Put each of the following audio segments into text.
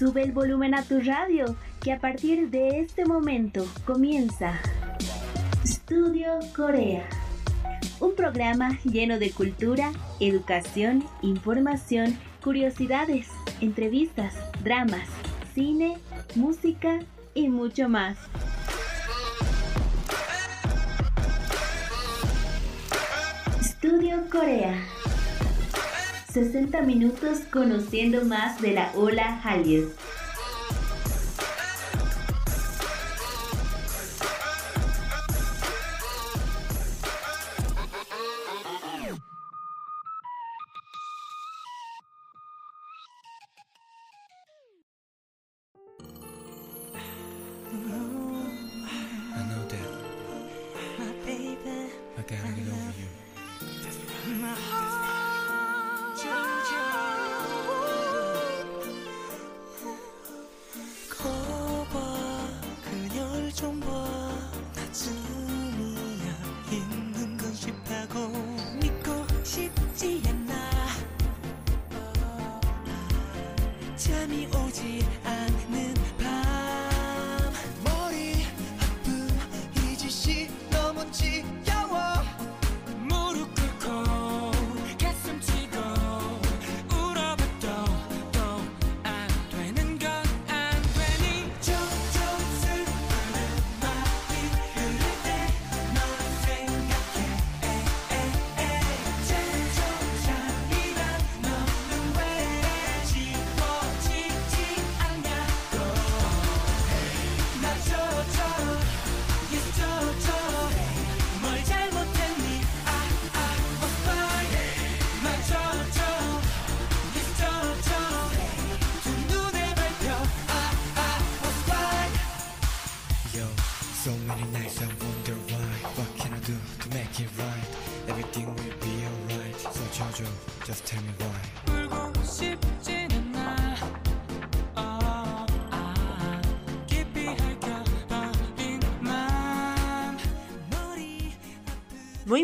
Sube el volumen a tu radio, que a partir de este momento comienza Estudio Corea. Un programa lleno de cultura, educación, información, curiosidades, entrevistas, dramas, cine, música y mucho más. Estudio Corea. 60 minutos conociendo más de la ola Hallyu.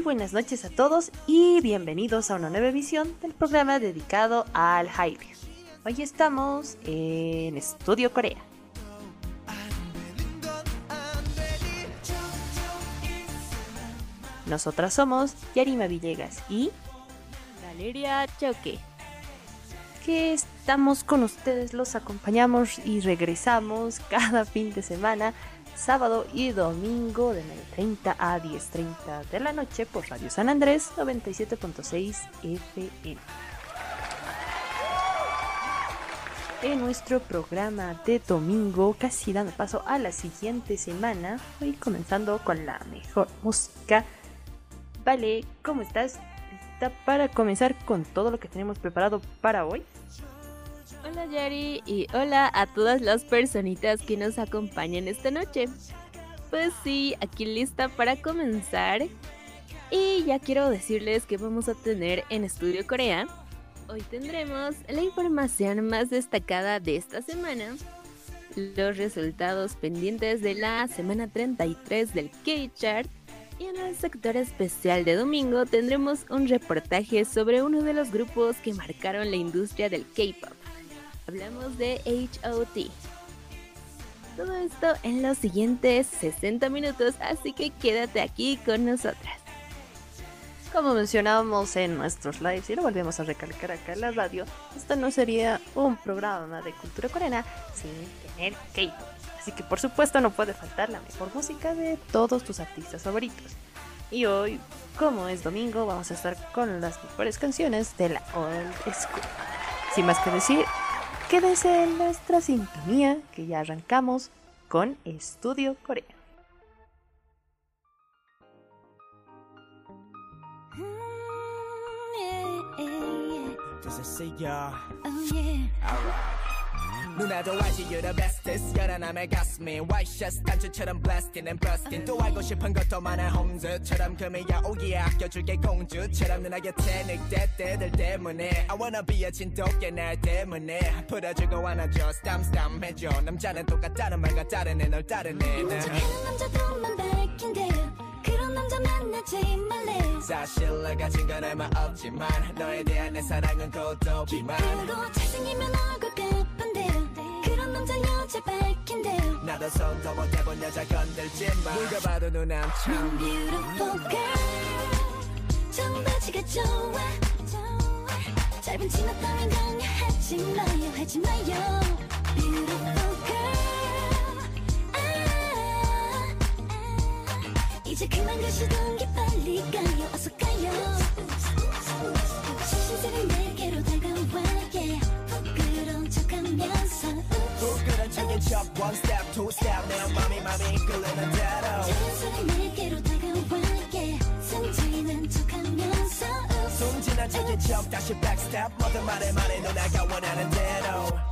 Buenas noches a todos y bienvenidos a una nueva edición del programa dedicado al Hallyu. Hoy estamos en Estudio Corea. Nosotras somos Yarima Villegas y Valeria Choque. que estamos con ustedes, los acompañamos y regresamos cada fin de semana, sábado y domingo de 9.30 a 10.30 de la noche por Radio San Andrés 97.6 FM. En nuestro programa de domingo, casi dando paso a la siguiente semana, hoy comenzando con la mejor música. Vale, ¿cómo estás? ¿Está para comenzar con todo lo que tenemos preparado para hoy? Hola Yari y hola a todas las personitas que nos acompañan esta noche. Pues sí, aquí lista para comenzar. Y ya quiero decirles que vamos a tener en Estudio Corea. Hoy tendremos la información más destacada de esta semana. Los resultados pendientes de la semana 33 del K-Chart. Y en el sector especial de domingo tendremos un reportaje sobre uno de los grupos que marcaron la industria del K-Pop. Hablamos de HOT. Todo esto en los siguientes 60 minutos, así que quédate aquí con nosotras. Como mencionábamos en nuestros lives y lo volvemos a recalcar acá en la radio, esto no sería un programa de cultura coreana sin tener K-pop. Así que por supuesto no puede faltar la mejor música de todos tus artistas favoritos. Y hoy, como es domingo, vamos a estar con las mejores canciones de la Old School. Sin más que decir, quédense en nuestra sintonía que ya arrancamos con Estudio Corea. Oh yeah. 누나도 알지 you're the bestest 열아남의 가슴이 와이셔츠 단추처럼 blasting and busting 또 알고 싶은 것도 많아 홈즈처럼 금이야 오기에 아껴줄게 공주처럼 누나 곁에 늑대 때들 때문에. I wanna be a 진돗개 날 때문에. 풀어주고 안아줘 스탐 스탐 해줘. 남자는 똑같다는 말과 다르네 널 따르네. 나 오죽하는 남자들만 밝힌대요 그런 남자 만나지 말래요 사실 내가 건 얼마 없지만 너에 대한 내 사랑은 고도비만 그리고 잘생기면 얼굴 예쁜데요. 남자 여자 나도 손도 못 해본 여자 건들지 마 누가 봐도 누난 참 Beautiful girl. 청바지가 좋아. 짧은 치마 따윈 강요하지 마요 하지 마요. Beautiful girl. 아, 아. 이제 그만 가시던 이끌리는 대로 자연스레 내게로 yeah. 승진한 척하면서 숨지난 척인 척 다시 backstep. 모든 말에 말해 누나가 원하는 대로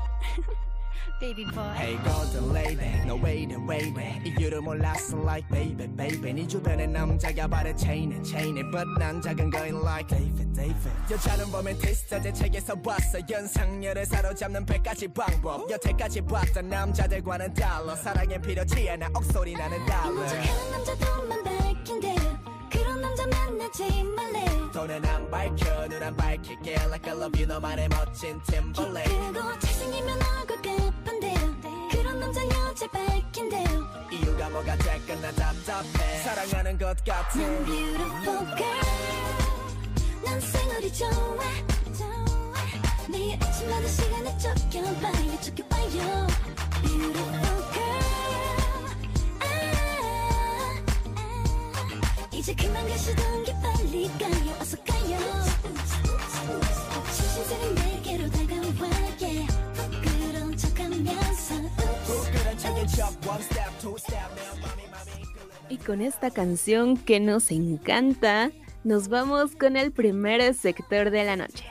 Baby boy. Hey golden lady 너 왜 이래 왜 이래 이유를 몰랐어 like baby baby. 네 주변에 남자가 바래 chain에 chain에 but 난 작은 거인 like David David. 여자는 보면 디스터제 책에서 봤어. 연상녀를 사로잡는 백 가지 방법. 여태까지 봤던 남자들과는 달라. 사랑엔 필요치 않아 억소리 나는 달러 척하는 남자들만 밝힌대요 그런 남자 만나지 말래요 돈은 안 밝혀 눈안 밝힐게. Like I love you 너만의 멋진 Timberlake. 그리고 잘생기면 얼굴 그런 남자 여자 밝힌대요. 이유가 뭐가 됐건 난 답답해. 사랑하는 것 같아. Beautiful girl. 난 생얼이 좋아. 매일 아침마다 시간을 쫓겨봐요 쫓겨봐요. Beautiful girl. 아, 아. 이제 그만 가시던 게 빨리 가요. 어서 가요. 신신세는 내게로 다가와 Y con esta canción que nos encanta, nos vamos con el primer sector de la noche.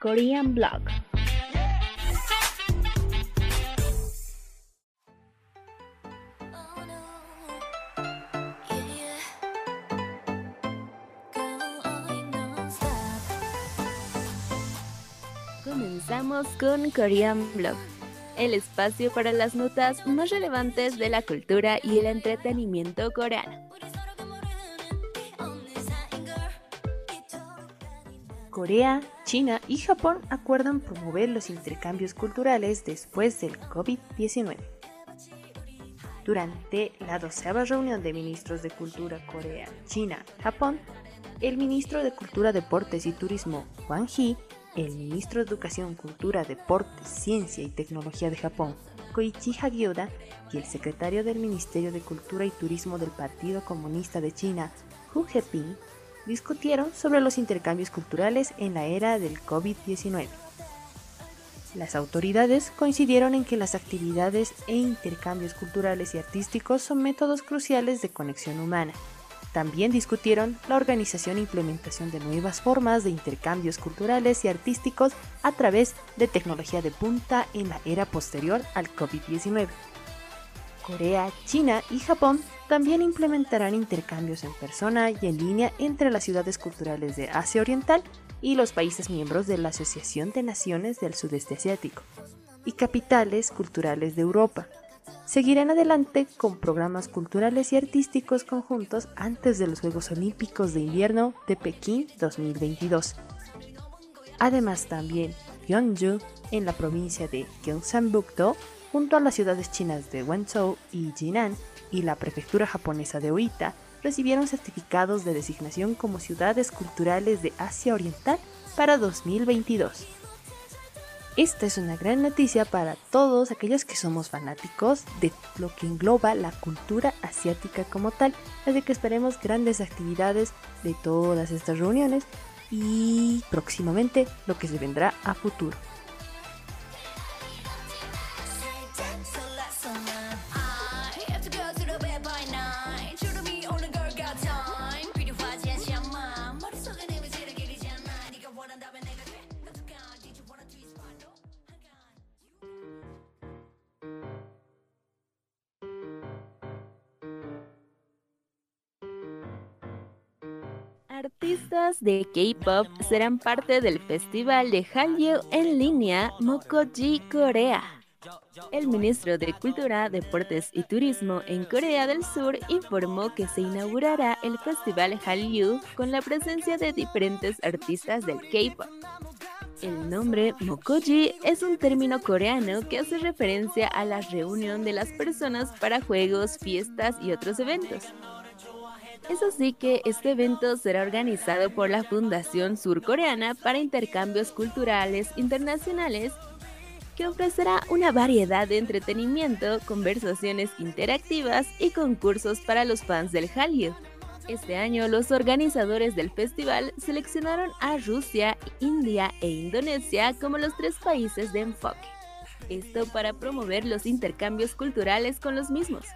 Korean Blog. con Korean Blog, el espacio para las notas más relevantes de la cultura y el entretenimiento coreano. Corea, China y Japón acuerdan promover los intercambios culturales después del COVID-19. Durante la doceava reunión de ministros de Cultura Corea, China, Japón, el ministro de Cultura, Deportes y Turismo, Wang Hee, el ministro de Educación, Cultura, Deportes, Ciencia y Tecnología de Japón, Koichi Hagioda, y el secretario del Ministerio de Cultura y Turismo del Partido Comunista de China, Hu Jeping, discutieron sobre los intercambios culturales en la era del COVID-19. Las autoridades coincidieron en que las actividades e intercambios culturales y artísticos son métodos cruciales de conexión humana. También discutieron la organización e implementación de nuevas formas de intercambios culturales y artísticos a través de tecnología de punta en la era posterior al COVID-19. Corea, China y Japón también implementarán intercambios en persona y en línea entre las ciudades culturales de Asia Oriental y los países miembros de la Asociación de Naciones del Sudeste Asiático y capitales culturales de Europa. Seguirán adelante con programas culturales y artísticos conjuntos antes de los Juegos Olímpicos de Invierno de Pekín 2022. Además también Gyeongju, en la provincia de Gyeongsangbuk-do, junto a las ciudades chinas de Wenzhou y Jinan y la prefectura japonesa de Oita, recibieron certificados de designación como ciudades culturales de Asia Oriental para 2022. Esta es una gran noticia para todos aquellos que somos fanáticos de lo que engloba la cultura asiática como tal, así que esperemos grandes actividades de todas estas reuniones y próximamente lo que se vendrá a futuro. Artistas de K-pop serán parte del festival de Hallyu en línea Mokoji Corea. El ministro de Cultura, Deportes y Turismo en Corea del Sur informó que se inaugurará el festival Hallyu con la presencia de diferentes artistas del K-pop. El nombre Mokoji es un término coreano que hace referencia a la reunión de las personas para juegos, fiestas y otros eventos. Es así que este evento será organizado por la Fundación Surcoreana para Intercambios Culturales Internacionales que ofrecerá una variedad de entretenimiento, conversaciones interactivas y concursos para los fans del Hallyu. Este año los organizadores del festival seleccionaron a Rusia, India e Indonesia como los tres países de enfoque. Esto para promover los intercambios culturales con los mismos.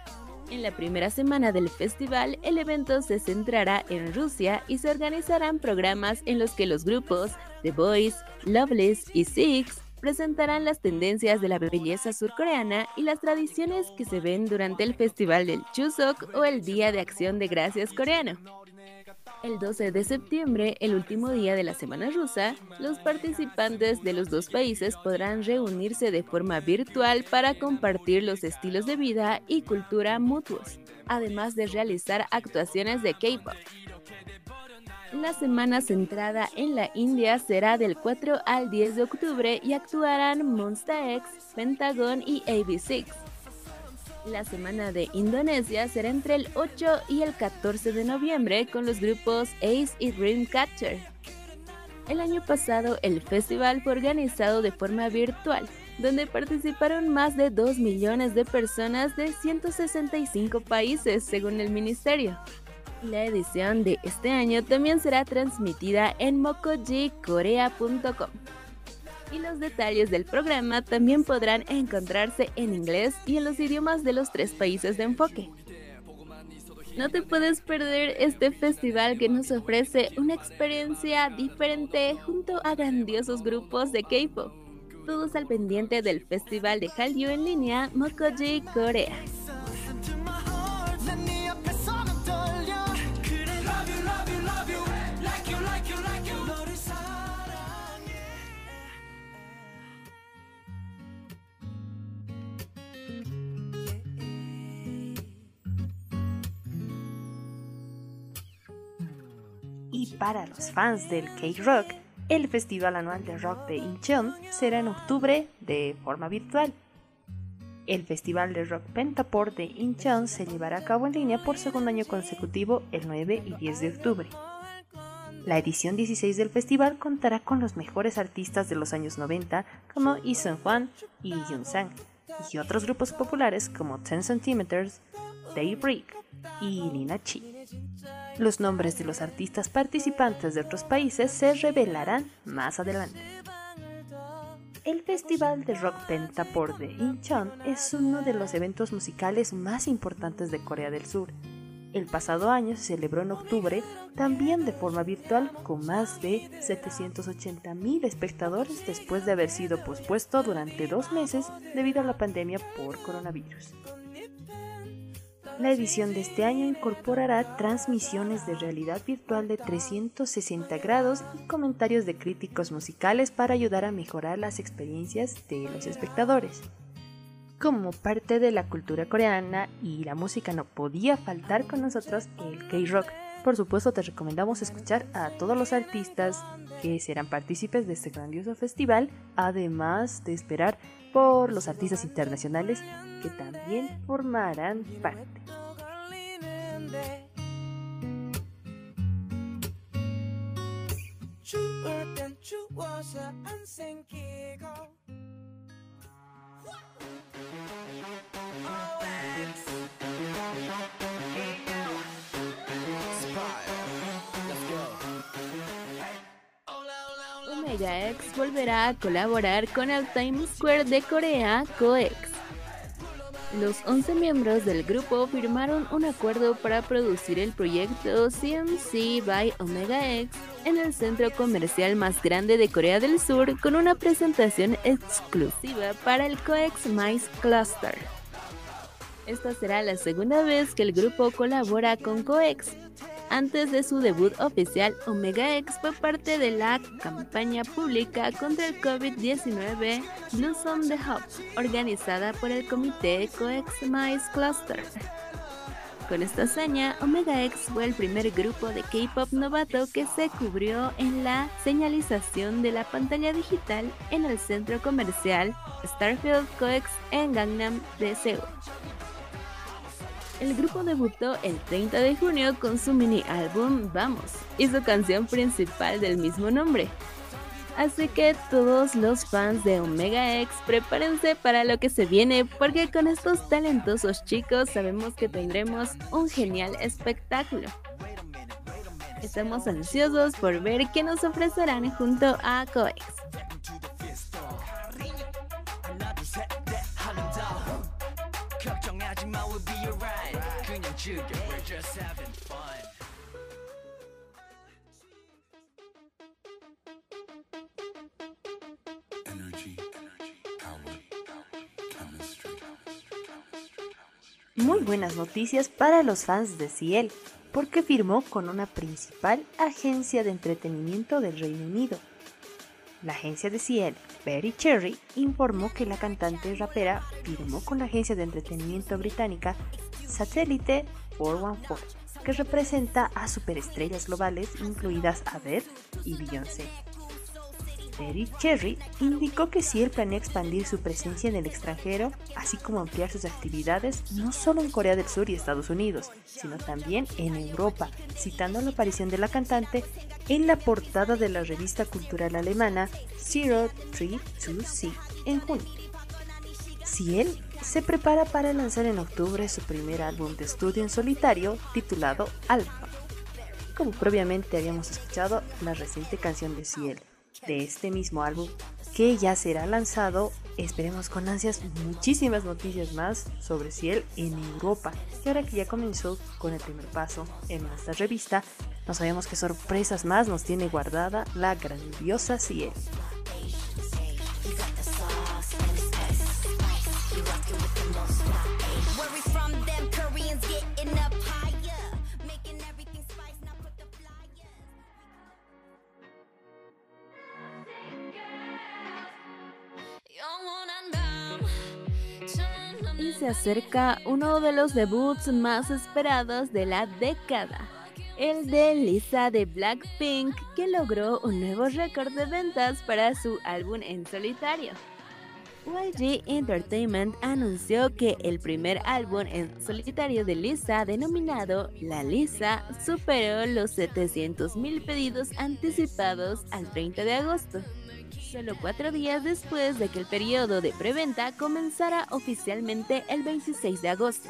En la primera semana del festival, el evento se centrará en Rusia y se organizarán programas en los que los grupos The Boys, Loveless y Six presentarán las tendencias de la belleza surcoreana y las tradiciones que se ven durante el Festival del Chuseok o el Día de Acción de Gracias coreano. El 12 de septiembre, el último día de la semana rusa, los participantes de los dos países podrán reunirse de forma virtual para compartir los estilos de vida y cultura mutuos, además de realizar actuaciones de K-pop. La semana centrada en la India será del 4 al 10 de octubre y actuarán Monsta X, Pentagon y AB6. La semana de Indonesia será entre el 8 y el 14 de noviembre con los grupos Ace y Dreamcatcher. El año pasado el festival fue organizado de forma virtual, donde participaron más de 2 millones de personas de 165 países según el ministerio. La edición de este año también será transmitida en mokojikorea.com. Y los detalles del programa también podrán encontrarse en inglés y en los idiomas de los tres países de enfoque. No te puedes perder este festival que nos ofrece una experiencia diferente junto a grandiosos grupos de K-pop. Todos al pendiente del festival de Hallyu en línea Mokoji Corea. Y para los fans del K-Rock, el festival anual de rock de Incheon será en octubre de forma virtual. El festival de rock Pentaport de Incheon se llevará a cabo en línea por segundo año consecutivo el 9 y 10 de octubre. La edición 16 del festival contará con los mejores artistas de los años 90 como Lee Hwan y Yoon Sang y otros grupos populares como 10 Centimeters, Daybreak y Lina Chi. Los nombres de los artistas participantes de otros países se revelarán más adelante. El Festival de Rock Pentaport de Incheon es uno de los eventos musicales más importantes de Corea del Sur. El pasado año se celebró en octubre, también de forma virtual, con más de 780.000 espectadores después de haber sido pospuesto durante dos meses debido a la pandemia por coronavirus. La edición de este año incorporará transmisiones de realidad virtual de 360 grados y comentarios de críticos musicales para ayudar a mejorar las experiencias de los espectadores. Como parte de la cultura coreana y la música no podía faltar con nosotros el K-Rock. Por supuesto te recomendamos escuchar a todos los artistas que serán partícipes de este grandioso festival, además de esperar los artistas internacionales que también formarán parte. Omega X volverá a colaborar con el Times Square de Corea, COEX. Los 11 miembros del grupo firmaron un acuerdo para producir el proyecto CMC by Omega X en el centro comercial más grande de Corea del Sur con una presentación exclusiva para el COEX Mice Cluster. Esta será la segunda vez que el grupo colabora con COEX. Antes de su debut oficial, Omega X fue parte de la campaña pública contra el COVID-19 Blossom the Hub, organizada por el comité Coex Mice Cluster. Con esta hazaña, Omega X fue el primer grupo de K-pop novato que se cubrió en la señalización de la pantalla digital en el centro comercial Starfield Coex en Gangnam de Seúl. El grupo debutó el 30 de junio con su mini álbum Vamos y su canción principal del mismo nombre. Así que todos los fans de Omega X prepárense para lo que se viene porque con estos talentosos chicos sabemos que tendremos un genial espectáculo. Estamos ansiosos por ver qué nos ofrecerán junto a Coex. Muy buenas noticias para los fans de Ciel, porque firmó con una principal agencia de entretenimiento del Reino Unido. La agencia de Ciel, Berry Cherry, informó que la cantante rapera firmó con la agencia de entretenimiento británica Satellite 414, que representa a superestrellas globales incluidas Adele y Beyoncé. Berry Cherry indicó que Ciel planea expandir su presencia en el extranjero, así como ampliar sus actividades no solo en Corea del Sur y Estados Unidos, sino también en Europa, citando la aparición de la cantante en la portada de la revista cultural alemana 032C en junio. Ciel se prepara para lanzar en octubre su primer álbum de estudio en solitario titulado Alpha. Como previamente habíamos escuchado la reciente canción de Ciel, de este mismo álbum que ya será lanzado. Esperemos con ansias muchísimas noticias más sobre Ciel en Europa. Y ahora que ya comenzó con el primer paso en esta revista, no sabemos qué sorpresas más nos tiene guardada la grandiosa Ciel. Se acerca uno de los debuts más esperados de la década. El de Lisa de Blackpink, que logró un nuevo récord de ventas para su álbum en solitario. YG Entertainment anunció que el primer álbum en solitario de Lisa, denominado La Lisa, superó los 700.000 pedidos anticipados al 30 de agosto, solo cuatro días después de que el periodo de preventa comenzara oficialmente el 26 de agosto.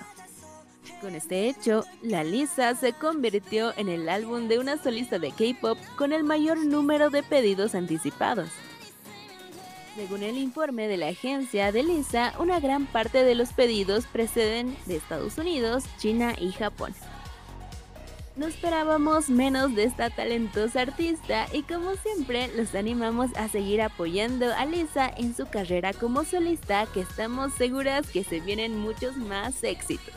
Con este hecho, La Lisa se convirtió en el álbum de una solista de K-pop con el mayor número de pedidos anticipados. Según el informe de la agencia de Lisa, una gran parte de los pedidos preceden de Estados Unidos, China y Japón. No esperábamos menos de esta talentosa artista y como siempre los animamos a seguir apoyando a Lisa en su carrera como solista que estamos seguras que se vienen muchos más éxitos.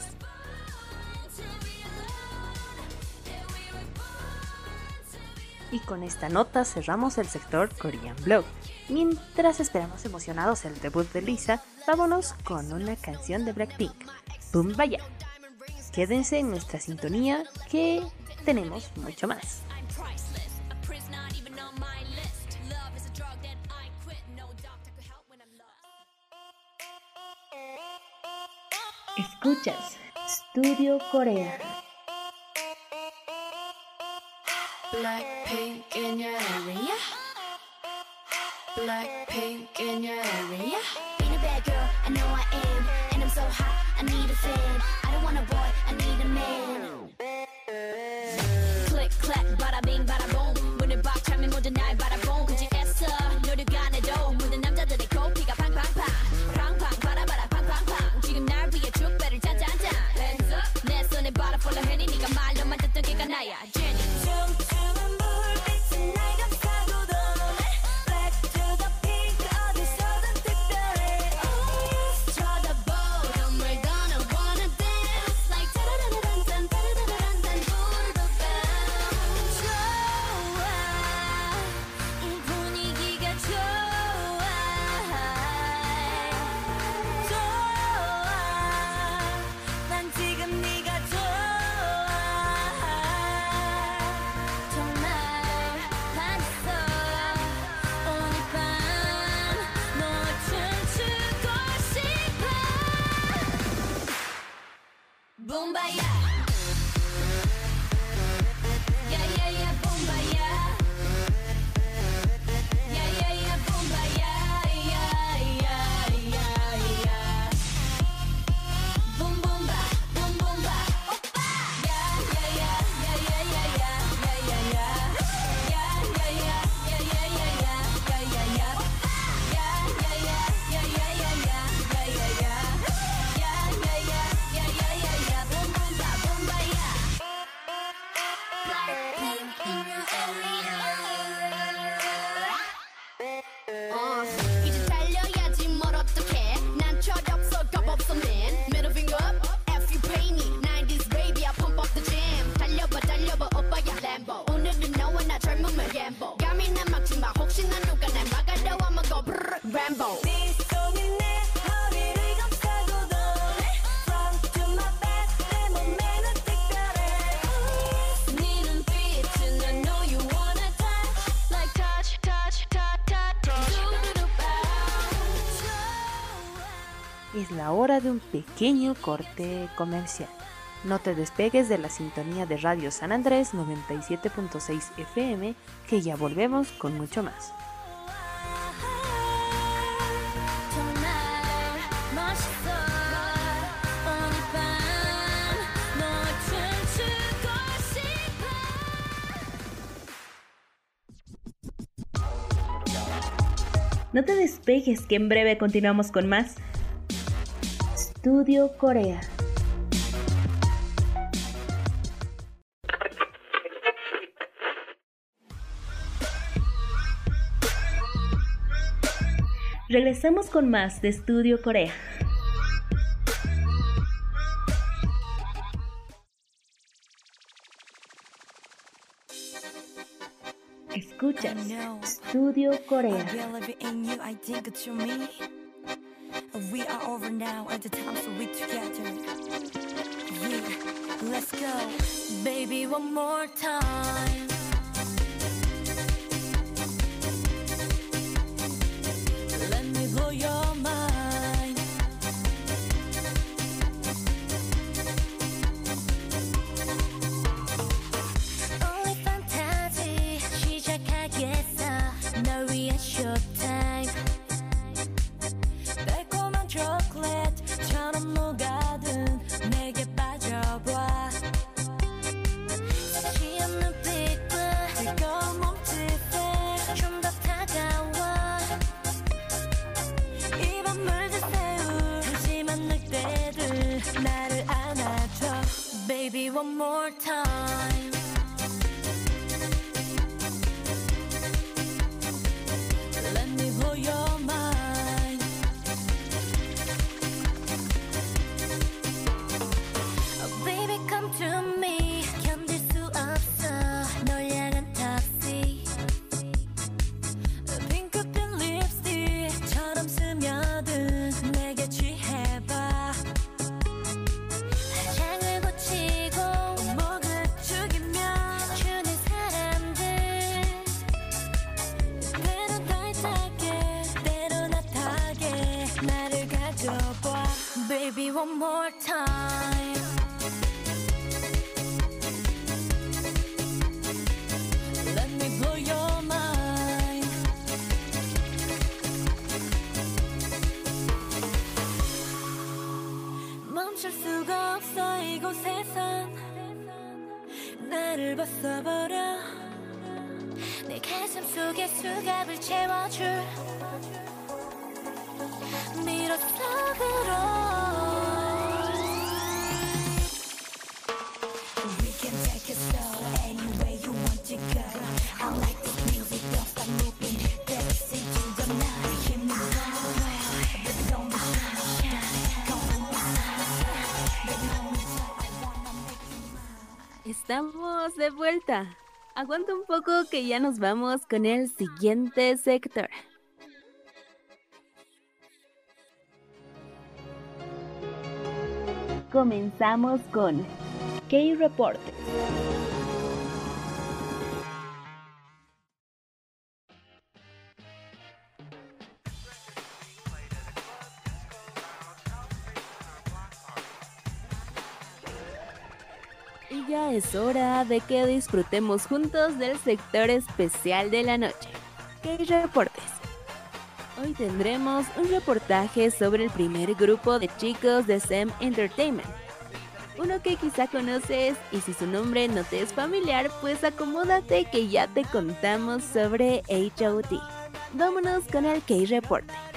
Y con esta nota cerramos el sector Korean Blog. Mientras esperamos emocionados el debut de Lisa, vámonos con una canción de Blackpink, Boom Vaya. Quédense en nuestra sintonía que tenemos mucho más. Escuchas Studio Corea. Blackpink in your area. Black, pink in your area. Being a bad girl, I know I am. And I'm so hot, I need a fan. I don't want a boy, I need a man. Click, clap, bada bing, bada boom. When it box, try me more than I, bada boom. la hora de un pequeño corte comercial. No te despegues de la sintonía de Radio San Andrés 97.6 FM, que ya volvemos con mucho más. No te despegues, que en breve continuamos con más. Estudio Corea. Regresamos con más de Estudio Corea. Escuchas Estudio Corea. We are over now At the time, so we together. Yeah, let's go. Baby, one more time. baby, one more time. aguanta un poco que ya nos vamos con el siguiente sector. Comenzamos con K-Reportes. Es hora de que disfrutemos juntos del sector especial de la noche, K-Reportes. Hoy tendremos un reportaje sobre el primer grupo de chicos de SEM Entertainment. Uno que quizá conoces y si su nombre no te es familiar, pues acomódate que ya te contamos sobre HOT. Vámonos con el K-Reporte.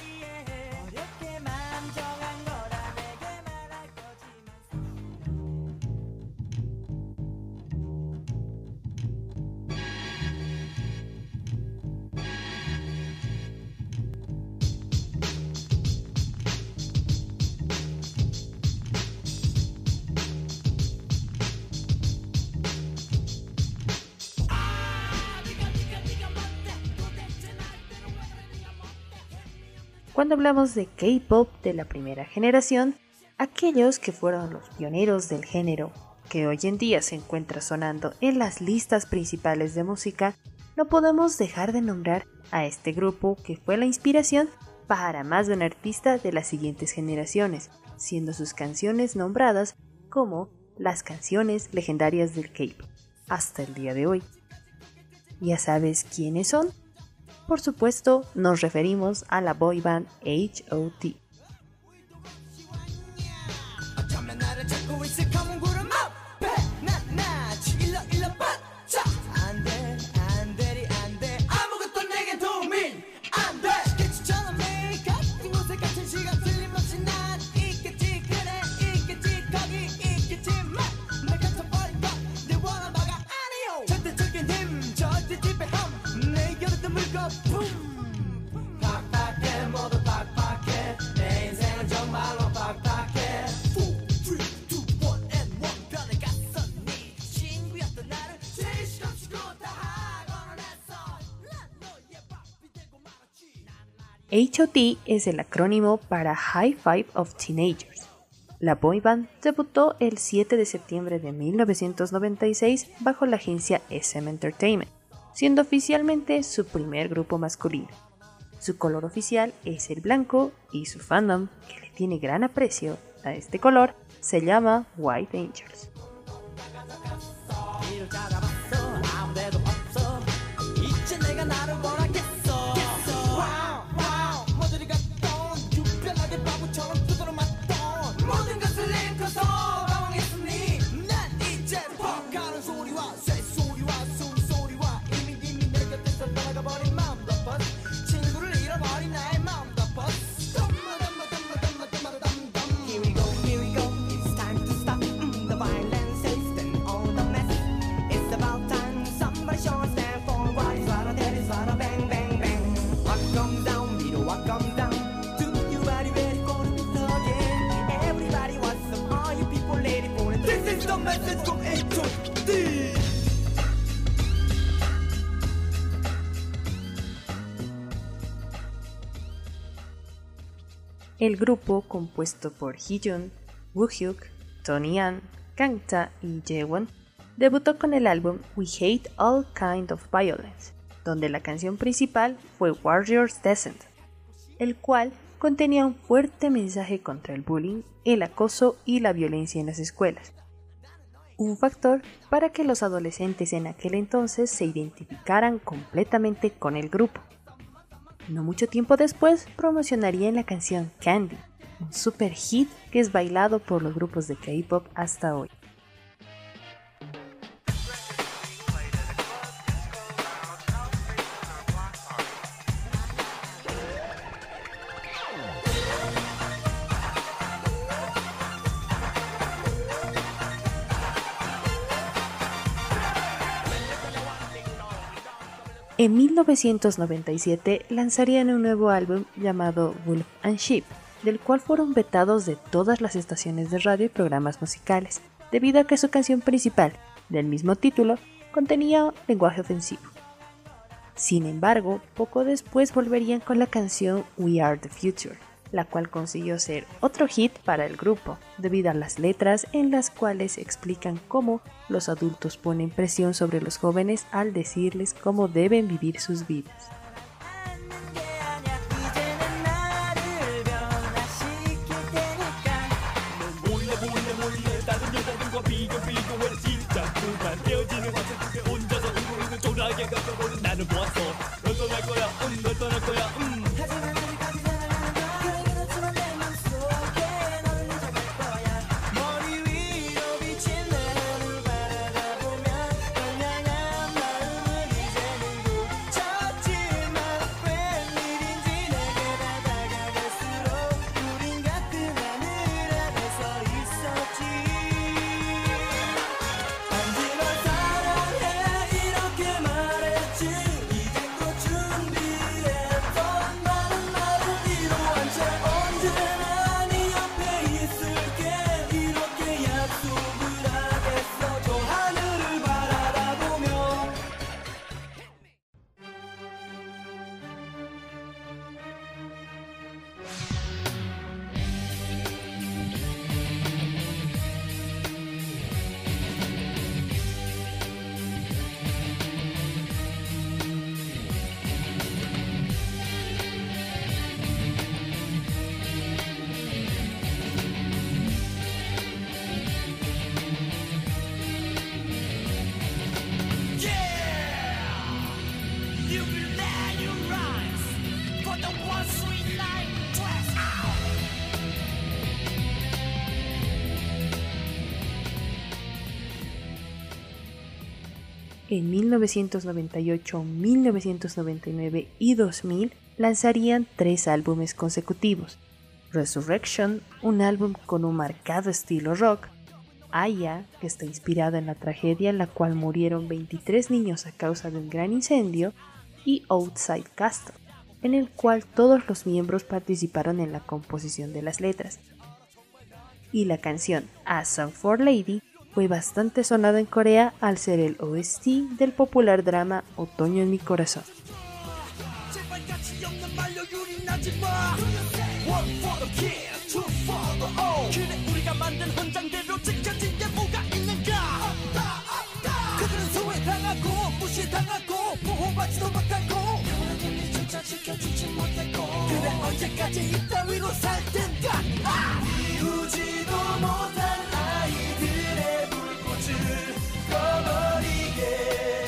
Cuando hablamos de K-pop de la primera generación, aquellos que fueron los pioneros del género, que hoy en día se encuentra sonando en las listas principales de música, no podemos dejar de nombrar a este grupo que fue la inspiración para más de un artista de las siguientes generaciones, siendo sus canciones nombradas como las canciones legendarias del K-pop hasta el día de hoy. ¿Ya sabes quiénes son? Por supuesto, nos referimos a la boy band HOT. HOT es el acrónimo para High Five of Teenagers. La boy band debutó el 7 de septiembre de 1996 bajo la agencia SM Entertainment, siendo oficialmente su primer grupo masculino. Su color oficial es el blanco y su fandom, que le tiene gran aprecio a este color, se llama White Angels. El grupo, compuesto por Hee-jun, Woohyuk, Tony An, Kangta y Jaewon, debutó con el álbum We Hate All Kind of Violence, donde la canción principal fue Warrior's Descent, el cual contenía un fuerte mensaje contra el bullying, el acoso y la violencia en las escuelas. Un factor para que los adolescentes en aquel entonces se identificaran completamente con el grupo. No mucho tiempo después promocionarían la canción Candy, un super hit que es bailado por los grupos de K-pop hasta hoy. En 1997 lanzarían un nuevo álbum llamado Wolf and Sheep, del cual fueron vetados de todas las estaciones de radio y programas musicales, debido a que su canción principal, del mismo título, contenía lenguaje ofensivo. Sin embargo, poco después volverían con la canción We Are the Future, la cual consiguió ser otro hit para el grupo, debido a las letras en las cuales explican cómo los adultos ponen presión sobre los jóvenes al decirles cómo deben vivir sus vidas. En 1998, 1999 y 2000 lanzarían tres álbumes consecutivos. Resurrection, un álbum con un marcado estilo rock, Aya, que está inspirada en la tragedia en la cual murieron 23 niños a causa de un gran incendio, y Outside Castle, en el cual todos los miembros participaron en la composición de las letras. Y la canción A Song for Lady fue bastante sonada en Corea al ser el OST del popular drama Otoño en mi corazón. 꺼버리게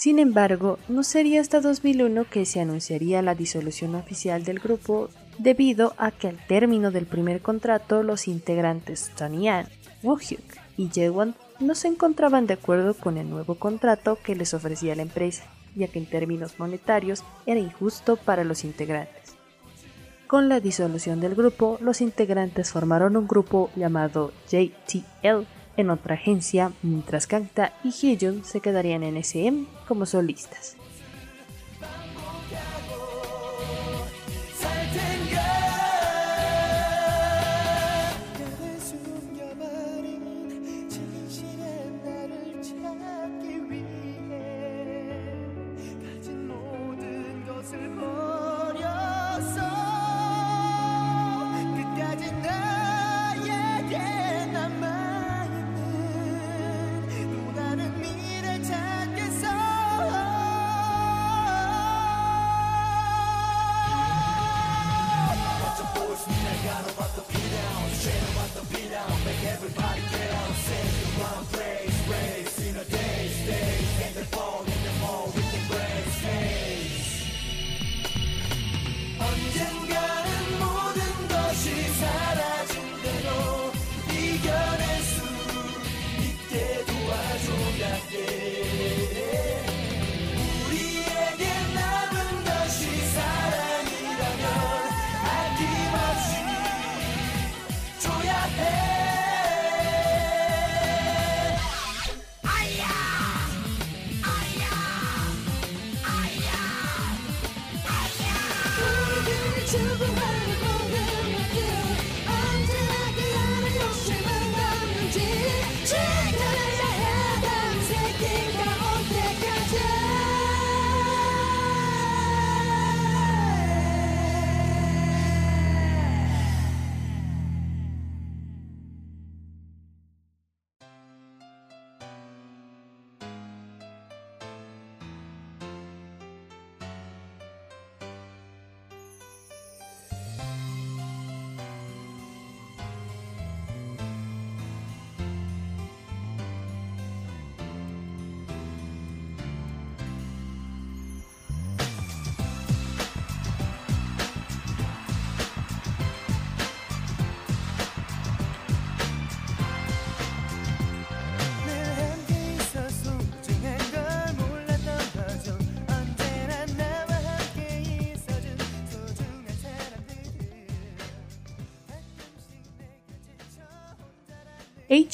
Sin embargo, no sería hasta 2001 que se anunciaría la disolución oficial del grupo debido a que al término del primer contrato los integrantes Tony An, Woohyuk y Jaewon no se encontraban de acuerdo con el nuevo contrato que les ofrecía la empresa, ya que en términos monetarios era injusto para los integrantes. Con la disolución del grupo, los integrantes formaron un grupo llamado JTL en otra agencia, mientras Kangta y Hyejun se quedarían en SM como solistas.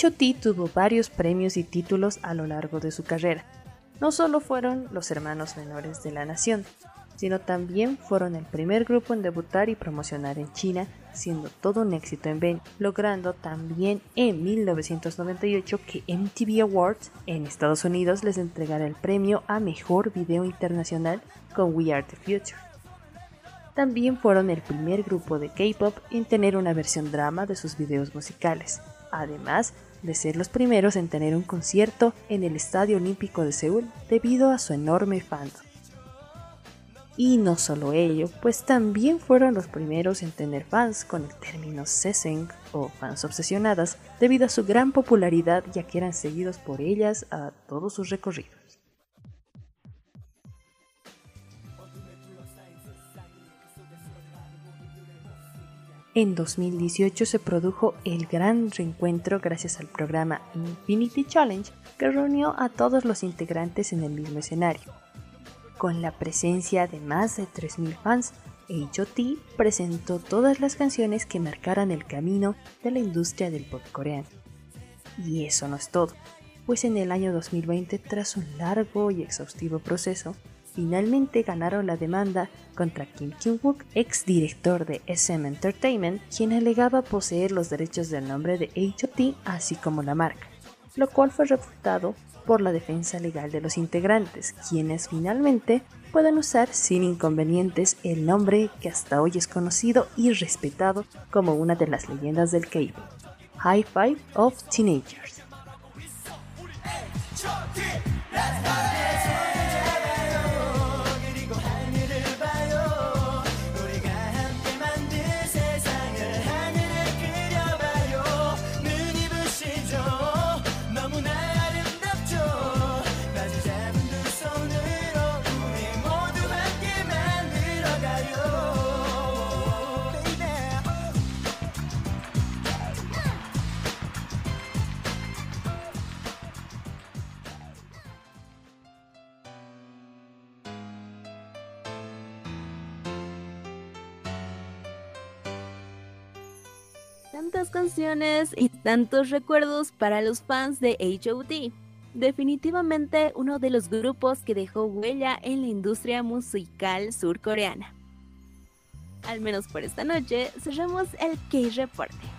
H.O.T. tuvo varios premios y títulos a lo largo de su carrera. No solo fueron los hermanos menores de la nación, sino también fueron el primer grupo en debutar y promocionar en China, siendo todo un éxito en Ben, logrando también en 1998 que MTV Awards en Estados Unidos les entregara el premio a Mejor Video Internacional con We Are the Future. También fueron el primer grupo de K-pop en tener una versión drama de sus videos musicales, además de ser los primeros en tener un concierto en el Estadio Olímpico de Seúl debido a su enorme fandom. Y no solo ello, pues también fueron los primeros en tener fans con el término seseng o fans obsesionadas debido a su gran popularidad ya que eran seguidos por ellas a todos sus recorridos. En 2018 se produjo el gran reencuentro gracias al programa Infinity Challenge que reunió a todos los integrantes en el mismo escenario. Con la presencia de más de 3.000 fans, H.O.T. presentó todas las canciones que marcaran el camino de la industria del pop coreano. Y eso no es todo, pues en el año 2020, tras un largo y exhaustivo proceso, finalmente ganaron la demanda contra Kim Kyung-wook, ex director de SM Entertainment, quien alegaba poseer los derechos del nombre de H.O.T. así como la marca, lo cual fue refutado por la defensa legal de los integrantes, quienes finalmente pueden usar sin inconvenientes el nombre que hasta hoy es conocido y respetado como una de las leyendas del K-pop, High Five of Teenagers. Canciones y tantos recuerdos para los fans de H.O.T. Definitivamente uno de los grupos que dejó huella en la industria musical surcoreana. Al menos por esta noche, cerramos el K-Reporte.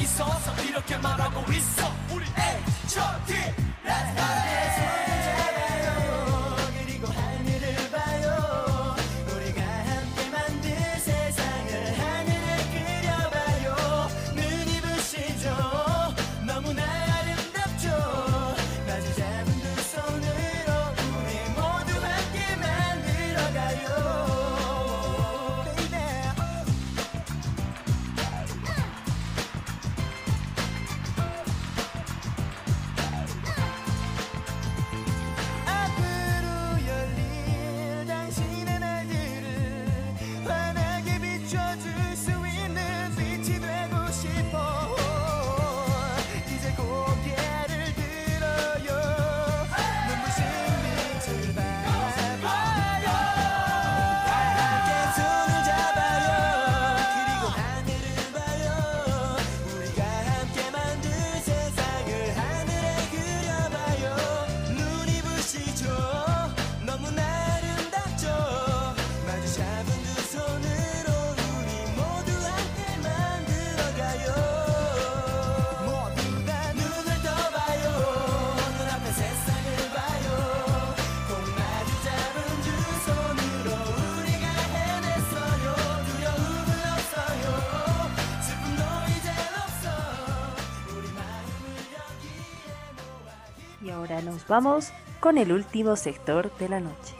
있어서 이렇게 말하고 있어. Vamos con el último sector de la noche.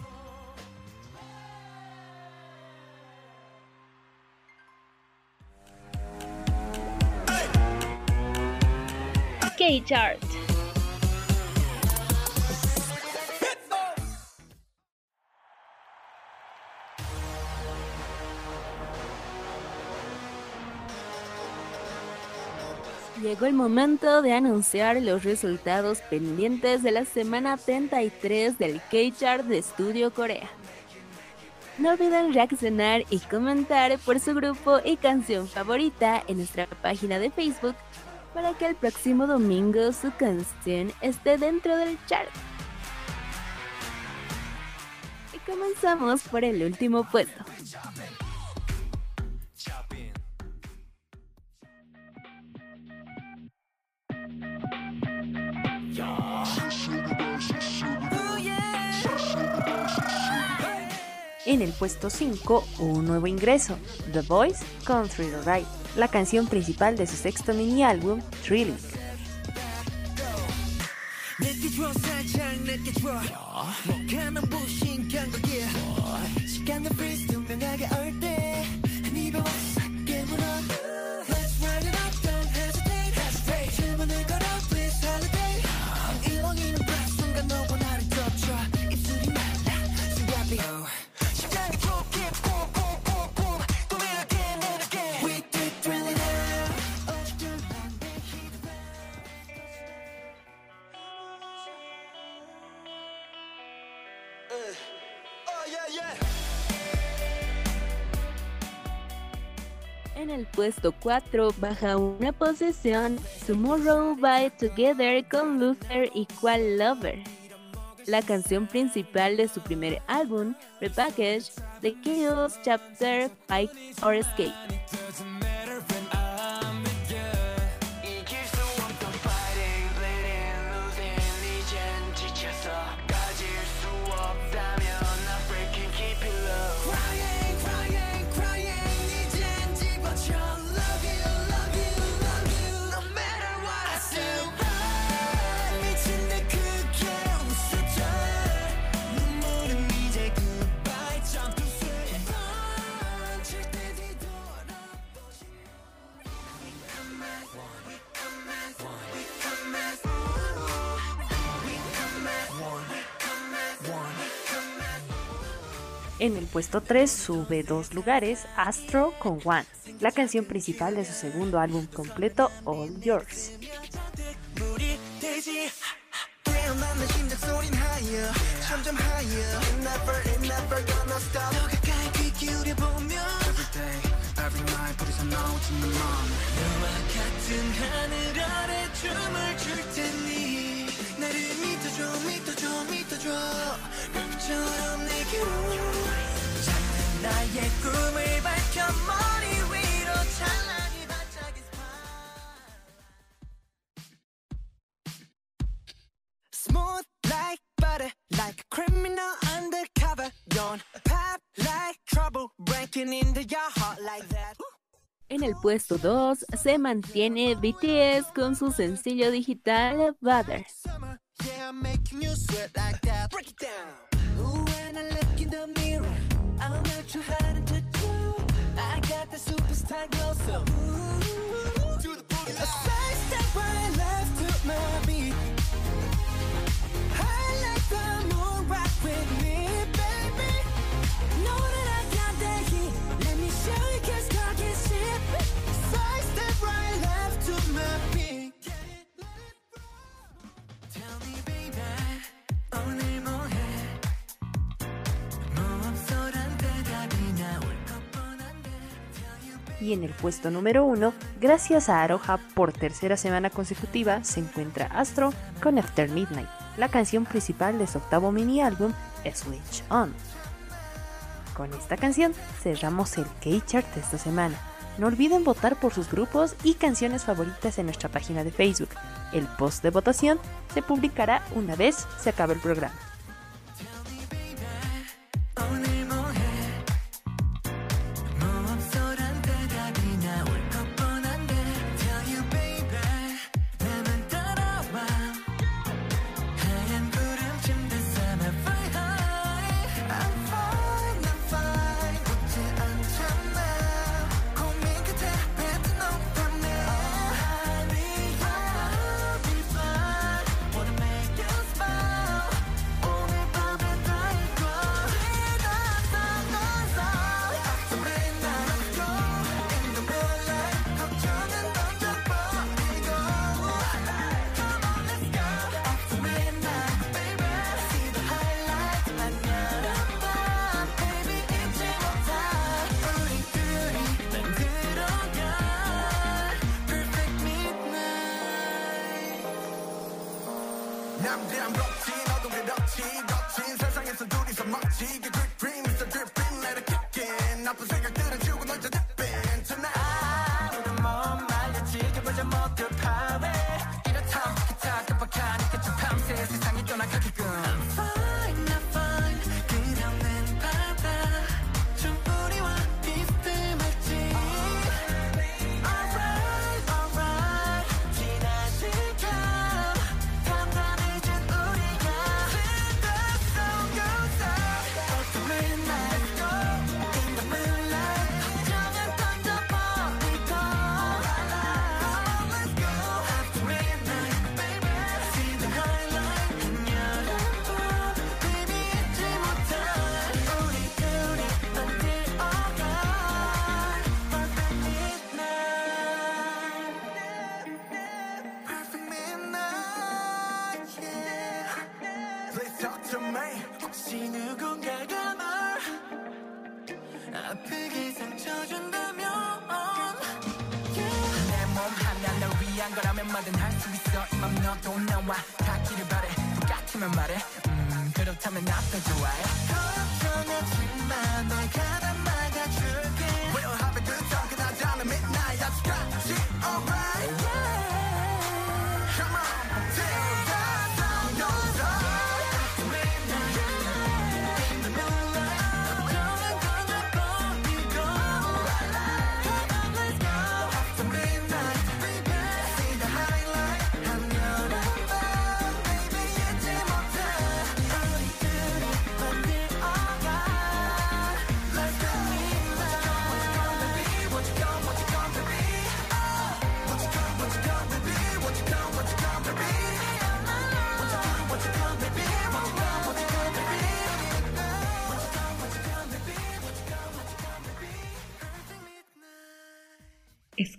Llegó el momento de anunciar los resultados pendientes de la semana 33 del K-Chart de Estudio Corea. No olviden reaccionar y comentar por su grupo y canción favorita en nuestra página de Facebook para que el próximo domingo su canción esté dentro del chart. Y comenzamos por el último puesto. En el puesto 5, un nuevo ingreso, The Voice Thrill Ride, la canción principal de su sexto mini álbum, Thrilling. En el puesto 4 baja una posición Tomorrow by Together con Luther y Qual Lover. La canción principal de su primer álbum, Repackage, The Chaos Chapter Fight or Escape. En el puesto 3 sube dos lugares Astro con One, la canción principal de su segundo álbum completo All Yours. 물이 되지 깨어나는 심장 소린 higher 점점 higher It never, it never gonna stop 더 가까이 귀 기울여 보면 Every day, every night 불에서 나오지는 맘 너와 같은 하늘 아래 춤을 출 테니 나를 믿어줘 믿어줘 믿어줘 별처럼 내게로 작은 나의 꿈을 밝혀 머리 위로 찬란히 반짝이 Smooth like butter, like a criminal undercover. Don't pop like trouble, breaking into your heart like that. En el puesto 2 se mantiene BTS con su sencillo digital Butter. Y en el puesto número 1, gracias a Aroha por tercera semana consecutiva, se encuentra Astro con After Midnight, la canción principal de su octavo mini álbum Switch On. Con esta canción cerramos el K-Chart esta semana. No olviden votar por sus grupos y canciones favoritas en nuestra página de Facebook. El post de votación se publicará una vez se acabe el programa.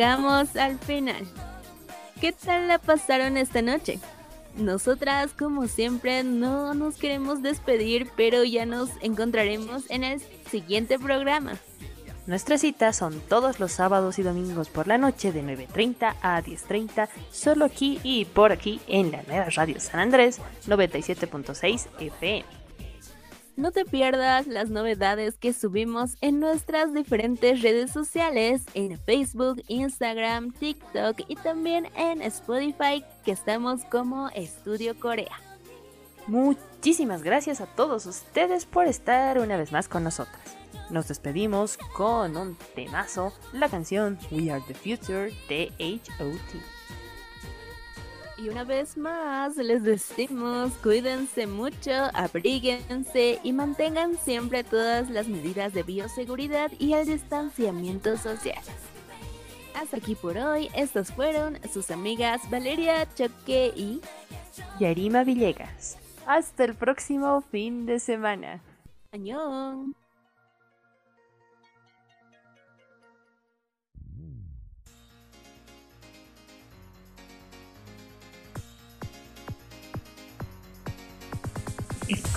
llegamos al final. ¿Qué tal la pasaron esta noche? Nosotras, como siempre, no nos queremos despedir, pero ya nos encontraremos en el siguiente programa. Nuestras citas son todos los sábados y domingos por la noche de 9.30 a 10.30, solo aquí y por aquí en la nueva radio San Andrés 97.6 FM. No te pierdas las novedades que subimos en nuestras diferentes redes sociales, en Facebook, Instagram, TikTok y también en Spotify, que estamos como Estudio Corea. Muchísimas gracias a todos ustedes por estar una vez más con nosotras. Nos despedimos con un temazo, la canción We Are the Future de HOT. Y una vez más les decimos, cuídense mucho, abríguense y mantengan siempre todas las medidas de bioseguridad y el distanciamiento social. Hasta aquí por hoy, estas fueron sus amigas Valeria Choque y Yarima Villegas. Hasta el próximo fin de semana. Añón.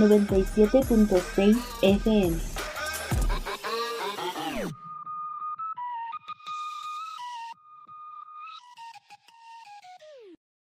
97.6 FM.